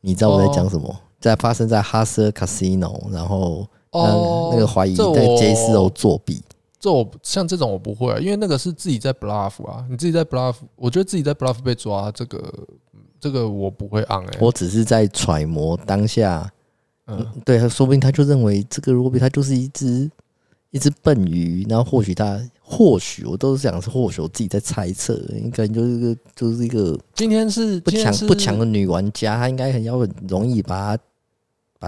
你知道我在讲什么？在发生在哈斯 Casino，然后那那个怀疑在 J 四 O 作弊，这我像这种我不会啊，因为那个是自己在 bluff 啊，你自己在 bluff，我觉得自己在 bluff 被抓这个。这个我不会按哎，我只是在揣摩当下，嗯，对，他说不定他就认为这个罗比他就是一只一只笨鱼，然后或许他或许我都是想是或许我自己在猜测，应该就是一个就是一个今天是不强不强的女玩家，她应该很要很容易把他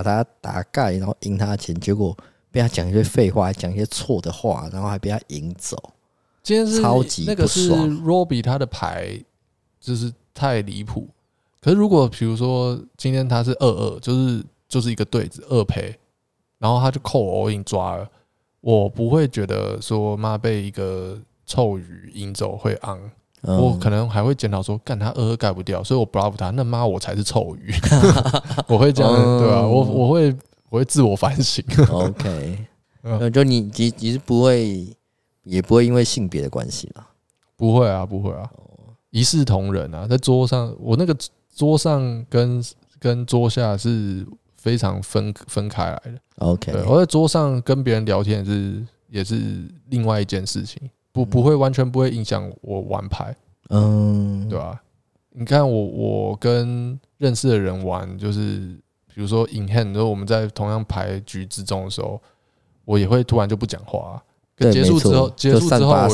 把他打盖，然后赢他的钱，结果被他讲一些废话，讲一些错的话，然后还被他赢走。今天是超级那个是罗比他的牌就是太离谱。可是，如果比如说今天他是二二，就是就是一个对子二赔，然后他就扣 all in 抓了，我不会觉得说妈被一个臭鱼赢走会我可能还会检讨说，干他二二盖不掉，所以我 bluff 他，那妈我才是臭鱼，我会这样对吧、啊？我我会我会自我反省。OK，那就你其其实不会，也不会因为性别的关系啦？不会啊，不会啊，一视同仁啊，在桌上我那个。桌上跟跟桌下是非常分分开来的。OK，我在桌上跟别人聊天是也是另外一件事情，不不会完全不会影响我玩牌，嗯，对吧？你看我我跟认识的人玩，就是比如说 in hand，就是我们在同样牌局之中的时候，我也会突然就不讲话。结束之后，结束之后。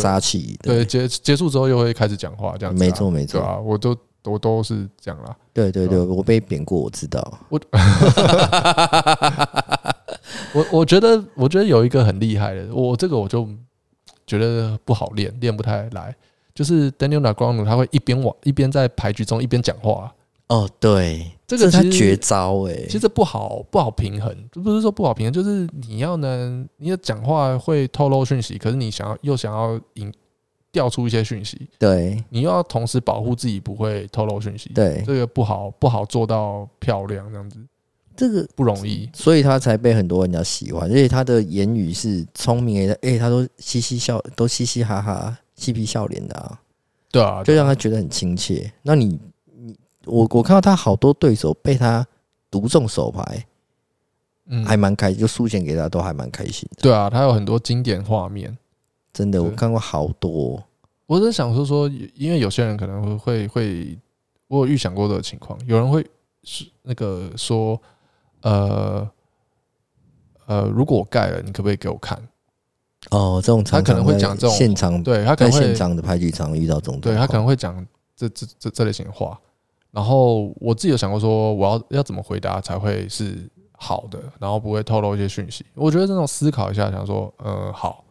对，结结束之后又会开始讲话，这样子。没错没错，对啊，我都。都都是这样啦。对对对，我被贬过，我知道。我 我我觉得我觉得有一个很厉害的，我这个我就觉得不好练，练不太来。就是 Daniel Negreanu 他会一边往一边在牌局中一边讲话。哦，对，这个是他绝招哎，其实不好不好平衡，不是说不好平衡，就是你要呢你的讲话会透露讯息，可是你想要又想要引调出一些讯息，对，你又要同时保护自己不会透露讯息，对，这个不好不好做到漂亮这样子，这个不容易，所以他才被很多人家喜欢，而且他的言语是聪明的，哎，他都嘻嘻笑，都嘻嘻哈哈，嬉皮笑脸的啊，对啊，就让他觉得很亲切。那你你。我我看到他好多对手被他独中手牌，嗯，还蛮开心，就输钱给他都还蛮开心的。对啊，他有很多经典画面，真的我看过好多。我在想说说，因为有些人可能会会，我有预想过这个情况，有人会是那个说，呃呃，如果我盖了，你可不可以给我看？哦，这种他可能会讲这种现场，对他可能会现场的牌局常遇到这种，对他可能会讲这这这这类型的话。然后我自己有想过说，我要要怎么回答才会是好的，然后不会透露一些讯息。我觉得这种思考一下，想说，呃，好，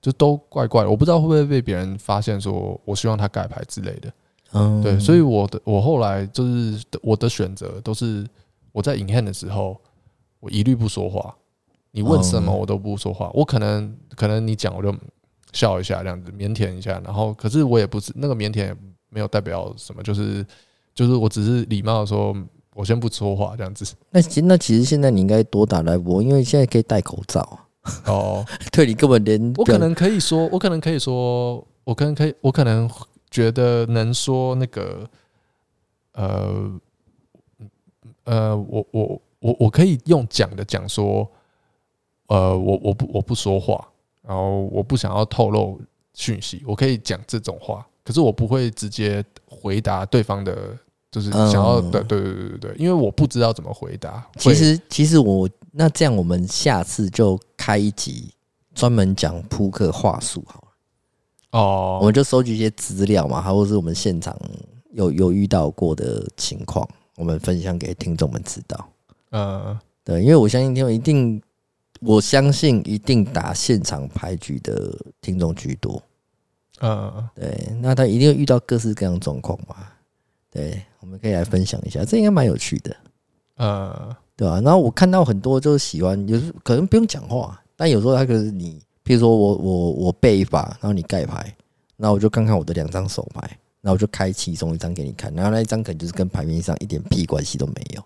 就都怪怪的，我不知道会不会被别人发现，说我希望他改牌之类的。嗯，对，所以我的我后来就是我的选择都是我在 in hand 的时候，我一律不说话。你问什么我都不说话。我可能可能你讲我就笑一下这样子，腼腆一下，然后可是我也不是那个腼腆，也没有代表什么，就是。就是我只是礼貌的说，我先不说话这样子。那其那其实现在你应该多打来播，因为现在可以戴口罩。哦，对，你根本连我可能可以说，我可能可以说，我可能可以，我可能觉得能说那个，呃，呃，我我我我可以用讲的讲说，呃，我我不我不说话，然后我不想要透露讯息，我可以讲这种话，可是我不会直接回答对方的。就是想要的，对对对对对，因为我不知道怎么回答。其实，其实我那这样，我们下次就开一集专门讲扑克话术好了。哦，我们就收集一些资料嘛，或者是我们现场有有遇到过的情况，我们分享给听众们知道。嗯，对，因为我相信听众一定，我相信一定打现场牌局的听众居多。嗯，对，那他一定会遇到各式各样状况嘛。对，我们可以来分享一下，这应该蛮有趣的，呃，对吧？然后我看到很多就是喜欢，有时可能不用讲话，但有时候他可是你，譬如说我我我背一把，然后你盖牌，然后我就看看我的两张手牌，然后我就开其中一张给你看，然后那一张可能就是跟牌面上一点屁关系都没有。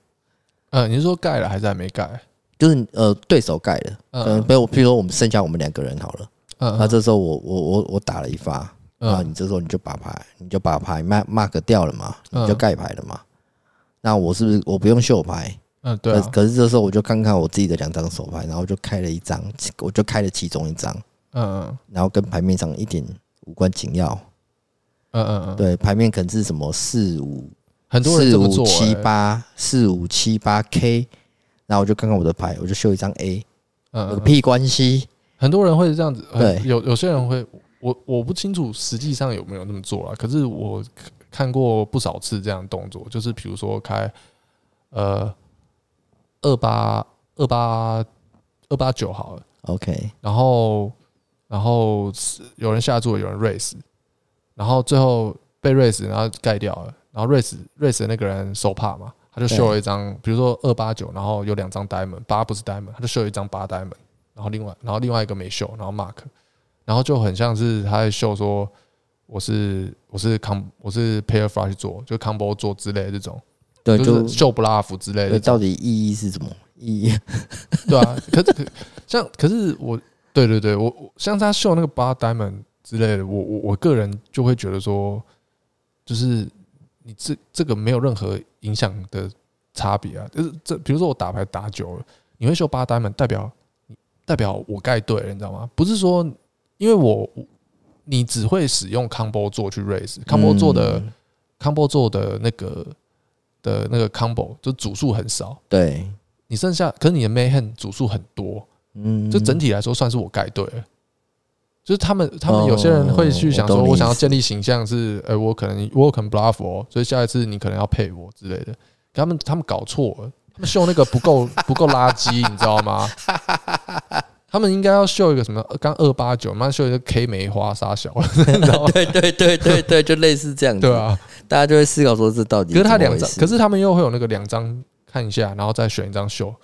嗯，你是说盖了还是还没盖？就是呃，对手盖了，嗯，比如譬如说我们剩下我们两个人好了，嗯，那这时候我我我我打了一发。啊，你这时候你就把牌，你就把牌 mark mark 掉了嘛，你就盖牌了嘛。那我是不是我不用秀牌？嗯，对。可是这时候我就看看我自己的两张手牌，然后就开了一张，我就开了其中一张。嗯嗯。然后跟牌面上一点无关紧要。嗯嗯嗯。对，牌面可能是什么四五，很多人这么做。四五七八，四五七八 K。然后我就看看我的牌，我就秀一张 A。嗯。有个屁关系。很多人会这样子。对。有有些人会。我我不清楚实际上有没有那么做啊，可是我看过不少次这样的动作，就是比如说开呃二八二八二八九好了，OK，然后然后有人下注，有人 raise，然后最后被 raise，然后盖掉了，然后 raise 的那个人手帕嘛，他就秀了一张，比如说二八九，然后有两张 diamond，八不是 diamond，他就秀了一张八 diamond，然后另外然后另外一个没秀，然后 mark。然后就很像是他在秀说我是我是康我是 pair flush 做就 combo 做之类的这种，对，就是秀 bluff 之类的。到底意义是什么意义？对啊，可是可像可是我对对对，我我像他秀那个八 diamond 之类的，我我我个人就会觉得说，就是你这这个没有任何影响的差别啊。就是这比如说我打牌打久了，你会秀八 diamond，代表代表我盖对了，你知道吗？不是说。因为我，你只会使用 combo 做去 raise，combo 做的 combo 做的那个的那个 combo 就组数很少。对，你剩下可是你的 main hand 组数很多，嗯，就整体来说算是我盖对了。就是他们他们有些人会去想说，我想要建立形象是，哎，我可能我可能 bluff 哦，所以下一次你可能要配我之类的。他们他们搞错了，他们秀那个不够 不够垃圾，你知道吗？他们应该要秀一个什么？刚二八九，妈秀一个 K 梅花杀小，对对对对对，就类似这样子。对啊，大家就会思考说，这到底？可是他两张，可是他们又会有那个两张看一下，然后再选一张秀。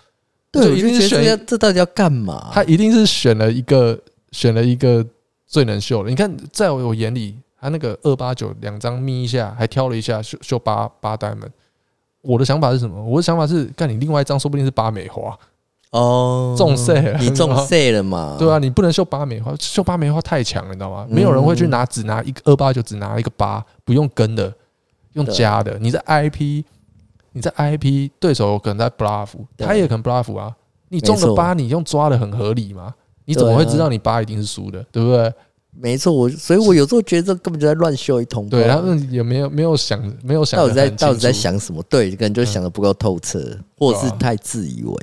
对，一定是选这到底要干嘛？他一定是选了一个选了一个最能秀的。你看，在我眼里，他那个二八九两张眯一下，还挑了一下秀秀八八呆们。我的想法是什么？我的想法是，干你另外一张，说不定是八美花哦，中赛了，你中赛了嘛？对啊，你不能秀八美花，秀八美花太强了，你知道吗？没有人会去拿只拿一个二八九，只拿一个八，不用跟的，用加的。你在 IP，你在 IP，对手可能在 bluff，他也可能 bluff 啊。你中了八，你用抓的很合理吗？你怎么会知道你八一定是输的？对不对？没错，我所以，我有时候觉得这根本就在乱秀一通。对，他们也没有没有想，没有想到底在到底在想什么？对，可能就想的不够透彻，嗯、或者是太自以为。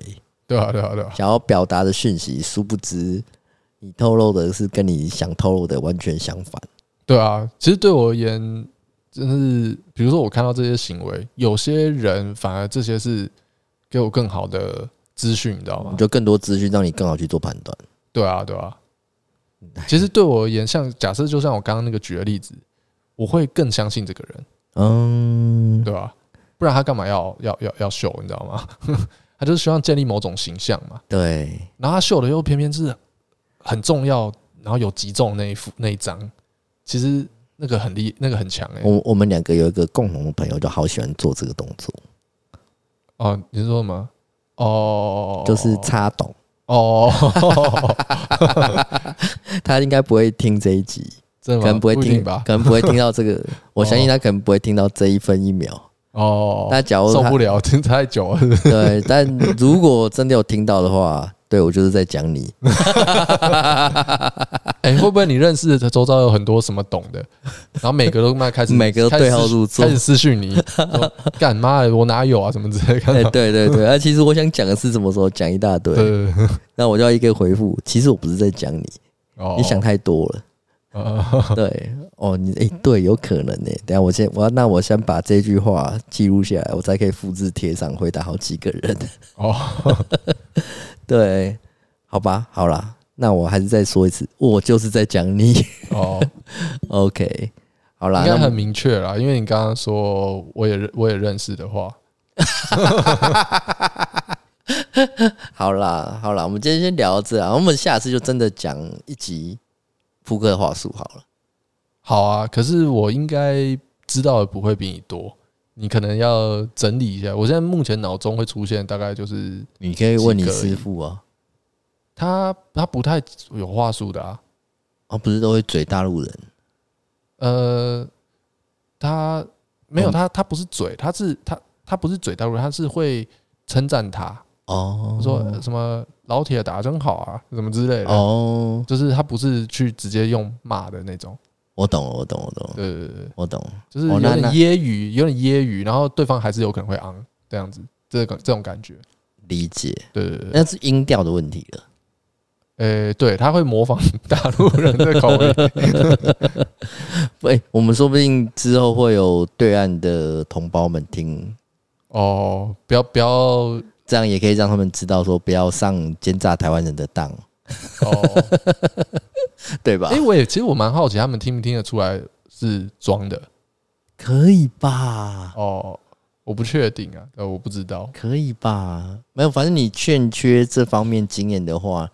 对啊，对啊，对啊。想要表达的讯息，殊不知你透露的是跟你想透露的完全相反。对啊，其实对我而言，真的是，比如说我看到这些行为，有些人反而这些是给我更好的资讯，你知道吗？就更多资讯让你更好去做判断。对啊，对啊。其实对我而言，像假设就像我刚刚那个举的例子，我会更相信这个人，嗯，对吧？不然他干嘛要要要要秀？你知道吗？他就是希望建立某种形象嘛。对。然后他秀的又偏偏是很重要，然后有击中那一幅那一张，其实那个很厉，那个很强哎。我我们两个有一个共同的朋友，就好喜欢做这个动作。哦，你是说什么？哦，就是插懂。哦，他应该不会听这一集，可能不会听吧，可能不会听到这个。我相信他可能不会听到这一分一秒。哦，那假如受不了听太久了，对，但如果真的有听到的话。对，我就是在讲你。哎，会不会你认识的周遭有很多什么懂的，然后每个都开开始 每个都对号入座，开始私讯你，干妈，我哪有啊？什么之类的。哎，对对对，啊，其实我想讲的是什么时候讲一大堆，那我就要一个回复。其实我不是在讲你，你想太多了。对，哦，你哎，对，有可能呢。等下我先，我要那我先把这句话记录下来，我才可以复制贴上，回答好几个人。哦。对，好吧，好啦，那我还是再说一次，我就是在讲你哦。OK，好啦，应该很明确啦，因为你刚刚说我也我也认识的话，好啦，好啦，我们今天先聊到这啊，我们下次就真的讲一集扑克话术好了。好啊，可是我应该知道的不会比你多。你可能要整理一下。我现在目前脑中会出现大概就是，你可以问你师傅啊，他他不太有话术的啊，啊，不是都会嘴大陆人，呃，他没有他他不是嘴，他是他他不是嘴大陆人，他是会称赞他哦，说什么老铁打得真好啊，什么之类的哦，就是他不是去直接用骂的那种。我懂，我懂，我懂。对对对，我懂，就是有点揶揄，有点揶揄，然后对方还是有可能会昂这样子，这个这种感觉，理解。对对对，那是音调的问题了。诶，对，他会模仿大陆人的口音。喂，我们说不定之后会有对岸的同胞们听。哦，不要不要，这样也可以让他们知道说，不要上奸诈台湾人的当。哦。对吧？哎，我也其实我蛮好奇，他们听不听得出来是装的？可以吧？哦，我不确定啊，呃，我不知道，可以吧？没有，反正你欠缺这方面经验的话，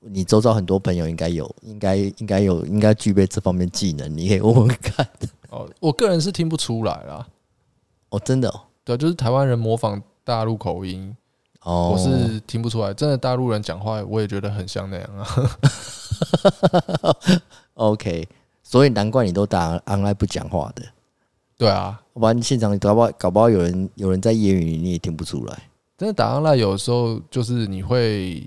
你周遭很多朋友应该有，应该应该有，应该具备这方面技能，你可以问问看。哦，我个人是听不出来啦。哦，真的哦？对，就是台湾人模仿大陆口音。哦，我是听不出来，真的大陆人讲话，我也觉得很像那样啊。OK，所以难怪你都打 online 不讲话的。对啊，不然现场搞不好搞不好有人有人在言语里你也听不出来。真的打 online 有时候就是你会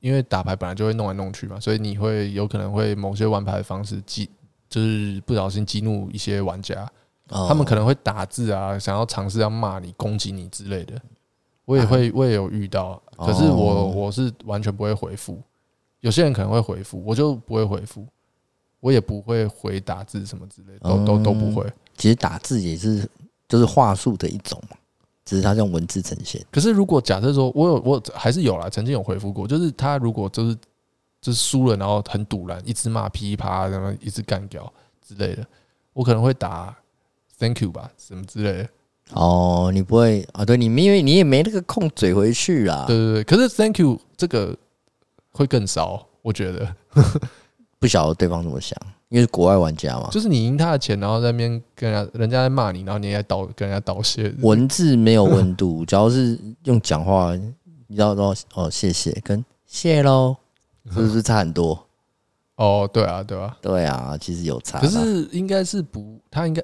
因为打牌本来就会弄来弄去嘛，所以你会有可能会某些玩牌的方式激，就是不小心激怒一些玩家，他们可能会打字啊，想要尝试要骂你、攻击你之类的。我也会，我也有遇到，可是我我是完全不会回复。有些人可能会回复，我就不会回复，我也不会回打字什么之类的，都都都不会。其实打字也是就是话术的一种嘛，只是他用文字呈现。可是如果假设说我有我还是有啦，曾经有回复过，就是他如果就是就是输了，然后很堵然，一直骂噼啪，然后一直干掉之类的，我可能会打 Thank you 吧，什么之类的。哦，你不会啊？对，你因为你也没那个空嘴回去啊。对对对，可是 Thank you 这个会更骚，我觉得。不晓得对方怎么想，因为是国外玩家嘛。就是你赢他的钱，然后在那边跟人家人家在骂你，然后你在道跟人家道谢。文字没有温度，只要是用讲话，你知道说哦谢谢跟谢喽，是不是差很多？哦，对啊，对啊，对啊，其实有差。可是应该是不，他应该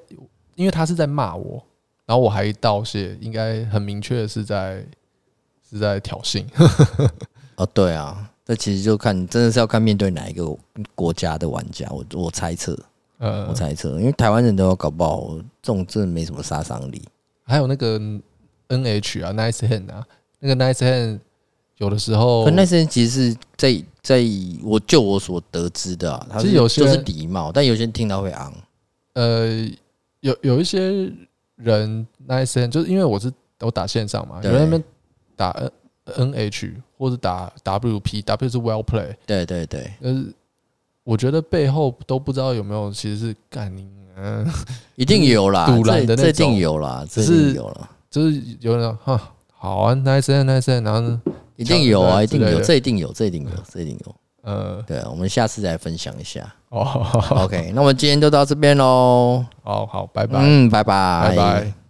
因为他是在骂我。然后我还道谢，应该很明确是在是在挑衅。哦，对啊，这其实就看真的是要看面对哪一个国家的玩家。我我猜测，呃，我猜测，因为台湾人都要搞不好，这种真的没什么杀伤力。还有那个 N H 啊，Nice Hand 啊，那个 Nice Hand 有的时候，Nice Hand 其实是在在我就我所得知的，啊，其实有些就是礼貌，但有些人听到会昂。呃，有有一些。人 nice hand 就是因为我是我打线上嘛，有人那边打 N N H 或者打 W P W 是 well play，对对对，呃，我觉得背后都不知道有没有其实是干你，嗯，一定有啦，赌烂的那种，这定有啦，这是有了，就是有人哈好啊，nice hand nice hand，然后呢，一定有啊，一定有，这一定有，这一定有，这一定有。呃，对啊，我们下次再分享一下。哦，OK，那我们今天就到这边喽。哦好，拜拜。嗯，拜拜，拜拜。